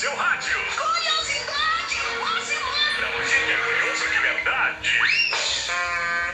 seu rádio. Curiosidade, Washington! Pra você que é curioso de verdade.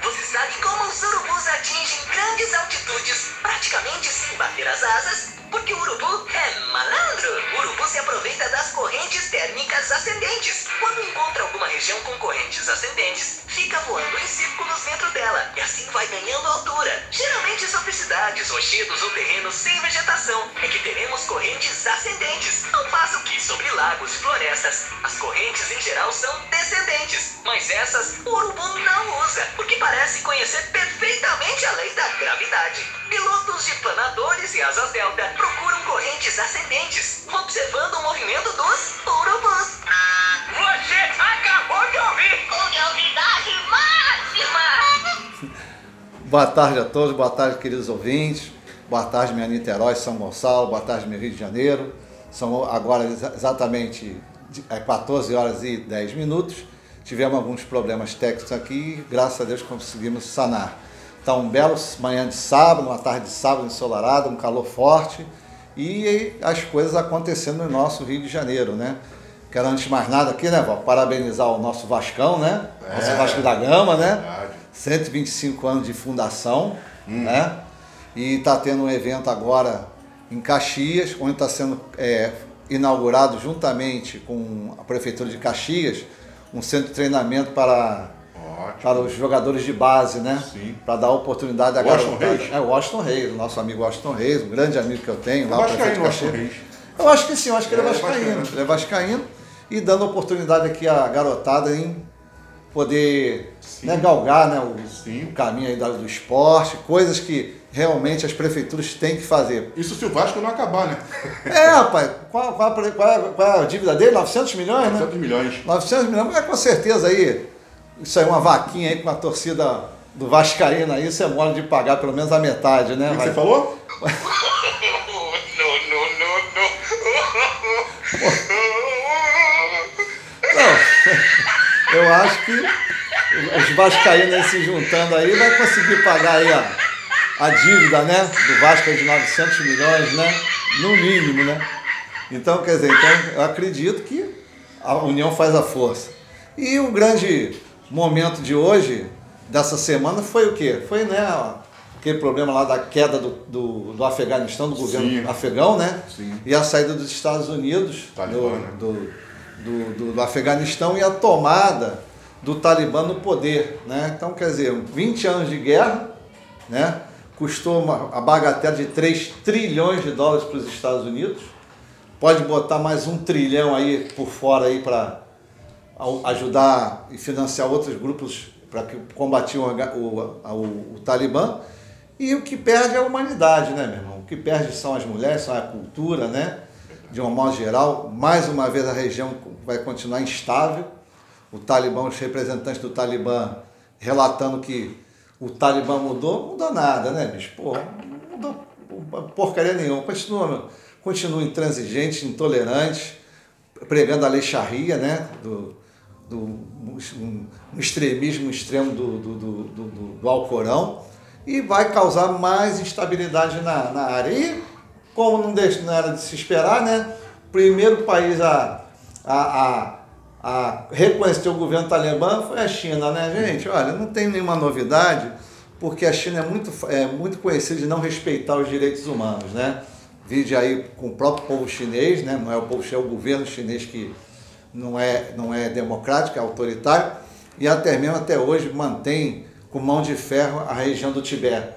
Você sabe como os urubus atingem grandes altitudes, praticamente sem bater as asas? Porque o urubu é malandro. O urubu se aproveita das correntes térmicas ascendentes. Quando encontra alguma região com correntes ascendentes, fica voando em círculos dentro dela e assim vai ganhando altura. Geralmente sobre cidades, rochedos ou terrenos sem vegetação é que teremos correntes ascendentes. Ao passo que sobre lagos e florestas, as correntes em geral são descendentes. Mas essas o urubu não usa, porque parece conhecer perfeitamente lei da gravidade. Pilotos de planadores e asas delta procuram correntes ascendentes, observando o movimento dos urubus. Você acabou de ouvir. Curiosidade máxima! Boa tarde a todos, boa tarde, queridos ouvintes. Boa tarde, minha Niterói, São Gonçalo, boa tarde, meu Rio de Janeiro. São agora exa- exatamente de- é 14 horas e 10 minutos. Tivemos alguns problemas técnicos aqui graças a Deus, conseguimos sanar. Está um belo manhã de sábado, uma tarde de sábado ensolarada, um calor forte e as coisas acontecendo no nosso Rio de Janeiro, né? Quero antes de mais nada aqui, né, Val, parabenizar o nosso Vascão, né? Nosso É, Vasco da Gama, né? verdade. 125 anos de fundação, né? E está tendo um evento agora em Caxias, onde está sendo é, inaugurado juntamente com a Prefeitura de Caxias um centro de treinamento para, Para os jogadores de base, né? Sim. Para dar oportunidade a Washington garotada. Reis? É, o Washington Reis, o nosso amigo Washington Reis, um grande amigo que eu tenho lá, o Vascaíno, prefeito de Washington. Reis. Eu acho que sim, eu acho que ele é É, ele é vascaíno. vascaíno. Ele é vascaíno e dando oportunidade aqui à garotada em poder né, galgar né, o, o caminho aí do esporte, coisas que realmente as prefeituras têm que fazer. Isso se o Vasco não acabar, né? É, rapaz, qual, qual, qual é- qual é a dívida dele? 900 milhões, né? 700 milhões. 900 milhões, mas com certeza aí, isso aí é uma vaquinha aí com a torcida do Vascaíno aí, você é mole de pagar pelo menos a metade, né? O que vai? você falou? Não, eu acho que os vascaínos aí se juntando aí vai conseguir pagar aí a, a dívida, né? Do Vasco de 900 milhões, né? No mínimo, né? Então, quer dizer, então, eu acredito que a união faz a força. E o grande momento de hoje, dessa semana, foi o quê? Foi, né, aquele problema lá da queda do, do, do Afeganistão, do governo Sim. afegão, né? Sim. E a saída dos Estados Unidos Talibã, do, né? do, do, do- do Afeganistão e a tomada do Talibã no poder. Né? Então, quer dizer, 20 anos de guerra, né? custou uma, a bagatela de 3 trilhões de dólares para os Estados Unidos. Pode botar mais um trilhão aí por fora aí para ajudar e financiar outros grupos para que combatiam o, o, o, o Talibã. E o que perde é a humanidade, né, meu irmão? O que perde são as mulheres, são a cultura, né? De um modo geral. Mais uma vez a região vai continuar instável. O Talibã, os representantes do Talibã relatando que o Talibã mudou, não mudou nada, né, bicho? Não mudou porcaria nenhuma. Continua, continua intransigente, intolerante, pregando a lei Sharia, né? Do, do um, um extremismo extremo do, do, do, do, do Alcorão e vai causar mais instabilidade na, na área. E, como não, deixa, não era de se esperar, né? Primeiro país a, a, a, a reconhecer o governo talibã foi a China, né, gente? Olha, não tem nenhuma novidade, porque a China é muito, é muito conhecida de não respeitar os direitos humanos, né? Vide aí com o próprio povo chinês, né? Não é o povo chinês, é o governo chinês que não é, não é democrático, é autoritário, e até mesmo até hoje mantém com mão de ferro a região do Tibete.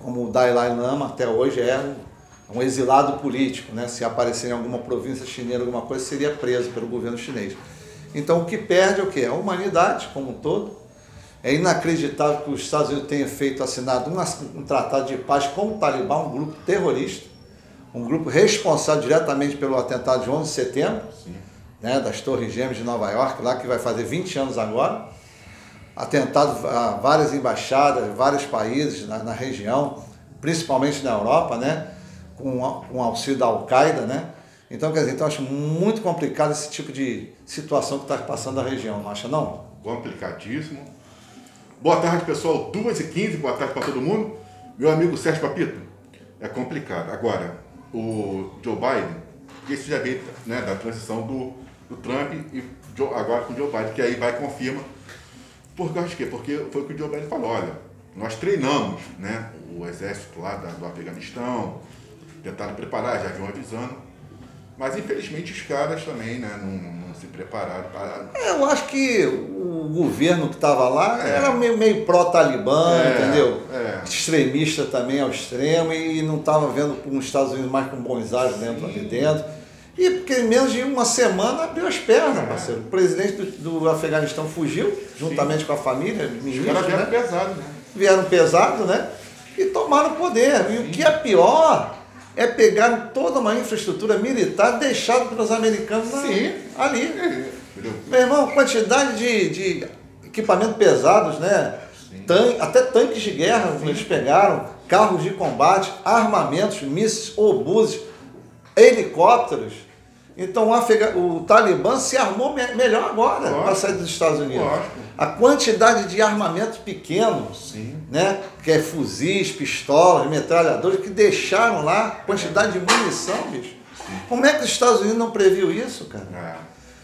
Como o Dalai Lama até hoje é um, um exilado político, né? se aparecer em alguma província chinesa, alguma coisa, seria preso pelo governo chinês. Então o que perde é o quê? A humanidade como um todo. É inacreditável que os Estados Unidos tenham feito assinado um, um tratado de paz com o Talibã, um grupo terrorista, um grupo responsável diretamente pelo atentado de 11 de setembro, Sim. Né, das Torres Gêmeas de Nova York, lá que vai fazer 20 anos agora. Atentado a várias embaixadas, vários países na, na região, principalmente na Europa, né, com, com auxílio da Al-Qaeda, né. Então, quer dizer, então eu acho muito complicado esse tipo de situação que está passando na região, não acha não? Complicadíssimo. Boa tarde, pessoal. 2h15, boa tarde para todo mundo. Meu amigo Sérgio Papito, é complicado. Agora, o Joe Biden isso já veio né, da transição do, do Trump e Joe- agora com o Joe Biden, que aí vai e confirma. Por causa de quê? Porque foi o que o Joe Biden falou, olha, nós treinamos né, o exército lá do Afeganistão, tentaram preparar, já vinham avisando, mas infelizmente os caras também né, não, não se prepararam para... Eu acho que o governo que estava lá É. era meio, meio pró-talibã, É, entendeu? é. Extremista também ao extremo e não estava vendo os Estados Unidos mais com bons ares dentro ali dentro. E porque em menos de uma semana abriu as pernas, parceiro. O presidente do, do Afeganistão fugiu, juntamente com a família, Os caras vieram né? pesado, né? vieram pesado, né? E tomaram o poder. E o que é pior é pegar toda uma infraestrutura militar deixada pelos americanos na- Sim. ali. Entendeu? Meu irmão, quantidade de, de equipamentos pesados, né? Tan- até tanques de guerra eles pegaram, carros de combate, armamentos, mísseis, obuses, helicópteros. Então o, Afega- o Talibã se armou me- melhor agora para sair dos Estados Unidos. Lógico. A quantidade de armamentos pequenos, Sim. né? que é fuzis, pistolas, metralhadores, que deixaram lá, quantidade de munição, bicho. Como é que os Estados Unidos não previu isso, cara?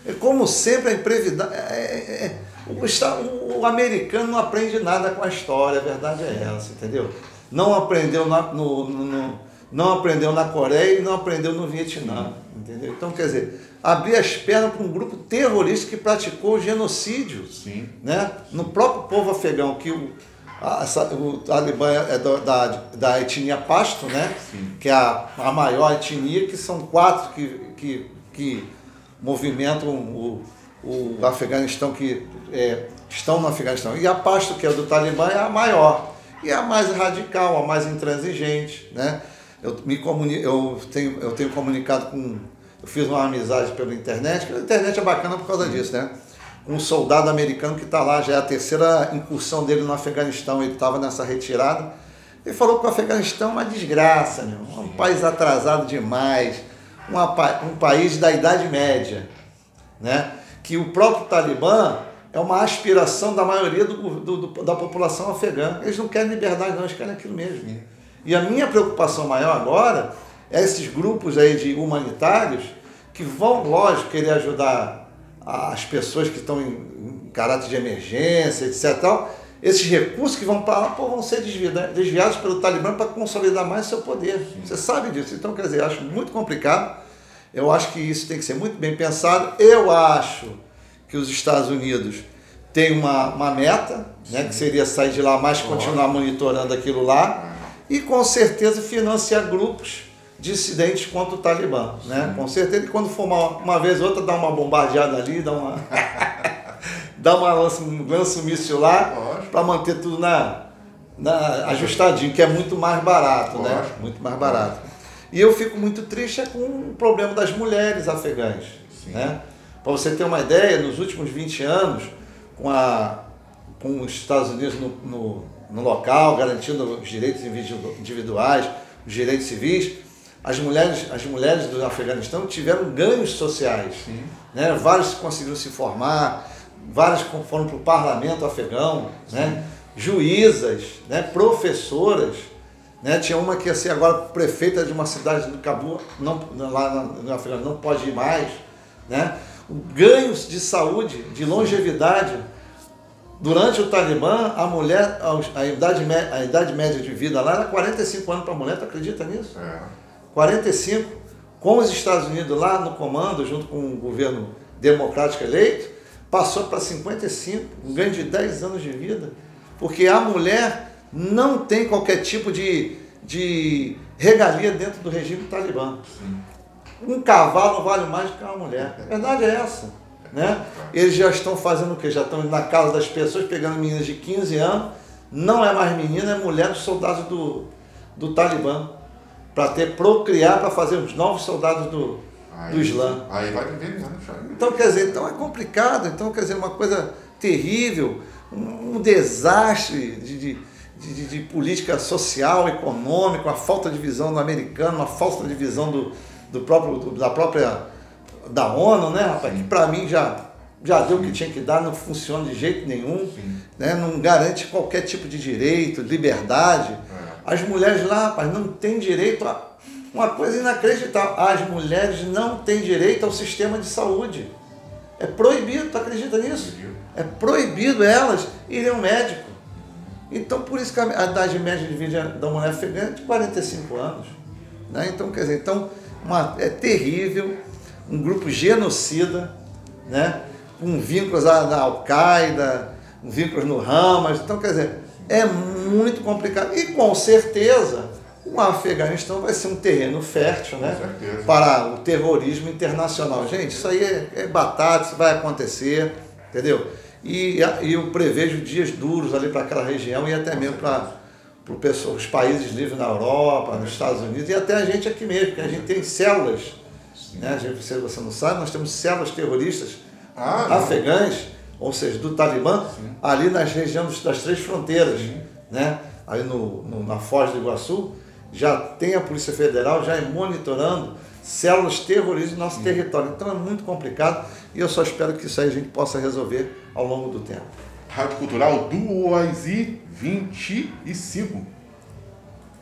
É. É como sempre a imprevidade. é- é- é- o- o americano não aprende nada com a história, a verdade é essa, entendeu? Não aprendeu na, no, no- no- não aprendeu na Coreia e não aprendeu no Vietnã, entendeu? Então, quer dizer, abrir as pernas para um grupo terrorista que praticou genocídio Sim. né? no próprio povo afegão, que o, a- o Talibã é do- da, da etnia Pasto, né? que é a, a maior etnia, que são quatro que, que, que movimentam o, o Afeganistão, que é, estão no Afeganistão. E a Pasto, que é do Talibã, é a maior. E é a mais radical, a mais intransigente. Né? Eu, me comuni eu, tenho, eu tenho comunicado com. Eu fiz uma amizade pela internet, que a internet é bacana por causa disso, né? um soldado americano que está lá, já é a terceira incursão dele no Afeganistão, ele estava nessa retirada. Ele falou que o Afeganistão é uma desgraça, meu. é um país atrasado demais, uma um país da Idade Média, né? que o próprio Talibã é uma aspiração da maioria do, do- do- da população afegã. Eles não querem liberdade, não, eles querem aquilo mesmo. E a minha preocupação maior agora é esses grupos aí de humanitários que vão, lógico, querer ajudar as pessoas que estão em, em caráter de emergência, etc. Tal. Esses recursos que vão para lá pô, vão ser desviados pelo Talibã para consolidar mais seu poder. Você sabe disso. Então, quer dizer, acho muito complicado. Eu acho que isso tem que ser muito bem pensado. Eu acho que os Estados Unidos têm uma, uma meta, né, que seria sair de lá, mas continuar monitorando aquilo lá. E com certeza financiar grupos dissidentes contra o Talibã. Né? Com certeza que quando for uma, uma vez ou outra, dá uma bombardeada ali, dá uma. dá uma lança, um lança míssil lá para manter tudo na, na, ajustadinho, que é muito mais barato, né? Lógico. Muito mais barato. E eu fico muito triste é com o problema das mulheres afegãs. Sim. Né? Para você ter uma ideia, nos últimos 20 anos, com, a, com os Estados Unidos no, no, no local, garantindo os direitos individu- individuais, os direitos civis, as mulheres, as mulheres do Afeganistão tiveram ganhos sociais. Né? Vários conseguiram se formar, várias foram para o parlamento afegão, né? juízas, né? professoras. Né? Tinha uma que ia ser agora prefeita de uma cidade do Cabu, não, lá no- Afeganistão, não pode ir mais. Né? Ganhos de saúde, de longevidade. Durante o Talibã, a mulher, a idade, a idade média de vida lá era 45 anos para a mulher, tu acredita nisso? É. 45, com os Estados Unidos lá no comando, junto com o governo democrático eleito, passou para 55, um ganho de 10 anos de vida, porque a mulher não tem qualquer tipo de, de regalia dentro do regime talibã. Um cavalo vale mais do que uma mulher. A verdade é essa. Né? Eles já estão fazendo o quê? Já estão na casa das pessoas, pegando meninas de 15 anos, não é mais menina, é mulher dos soldados do, do Talibã, para ter procriar, para fazer os novos soldados do, do Islã. Aí vai envenenando, chave. Então, quer dizer, então é complicado, então, quer dizer, uma coisa terrível, um, um desastre de, de, de, de- de política social, econômica, uma falta de visão do americano, uma falta de visão do, do próprio, do- da própria, da ONU, né, rapaz, que para mim já, já deu o que tinha que dar, não funciona de jeito nenhum, né, não garante qualquer tipo de direito, liberdade. As mulheres lá, rapaz, não têm direito a uma coisa inacreditável. As mulheres não têm direito ao sistema de saúde. É proibido, tu acredita nisso? É proibido elas irem ao médico. Então, por isso que a idade média de vida da mulher afegã é de 45 anos. Né? Então, quer dizer, então, uma, é terrível, um grupo genocida, né? com vínculos à Al-Qaeda, vínculos no Hamas. Então, quer dizer, é muito complicado. E com certeza, o Afeganistão vai ser um terreno fértil né? Para o terrorismo internacional. Gente, isso aí é, é batata, isso vai acontecer, entendeu? E, e eu prevejo dias duros ali para aquela região e até mesmo para pessoal, os países livres na Europa, nos Estados Unidos e até a gente aqui mesmo, porque a gente tem células, né? Se você não sabe, nós temos células terroristas Ah, afegãs, ou seja, do Talibã, ali nas regiões das três fronteiras, né? ali no, no- na Foz do Iguaçu, já tem a Polícia Federal já é monitorando células terroristas no nosso território. Então é muito complicado e eu só espero que isso aí a gente possa resolver ao longo do tempo. Rádio Cultural 2 e 25.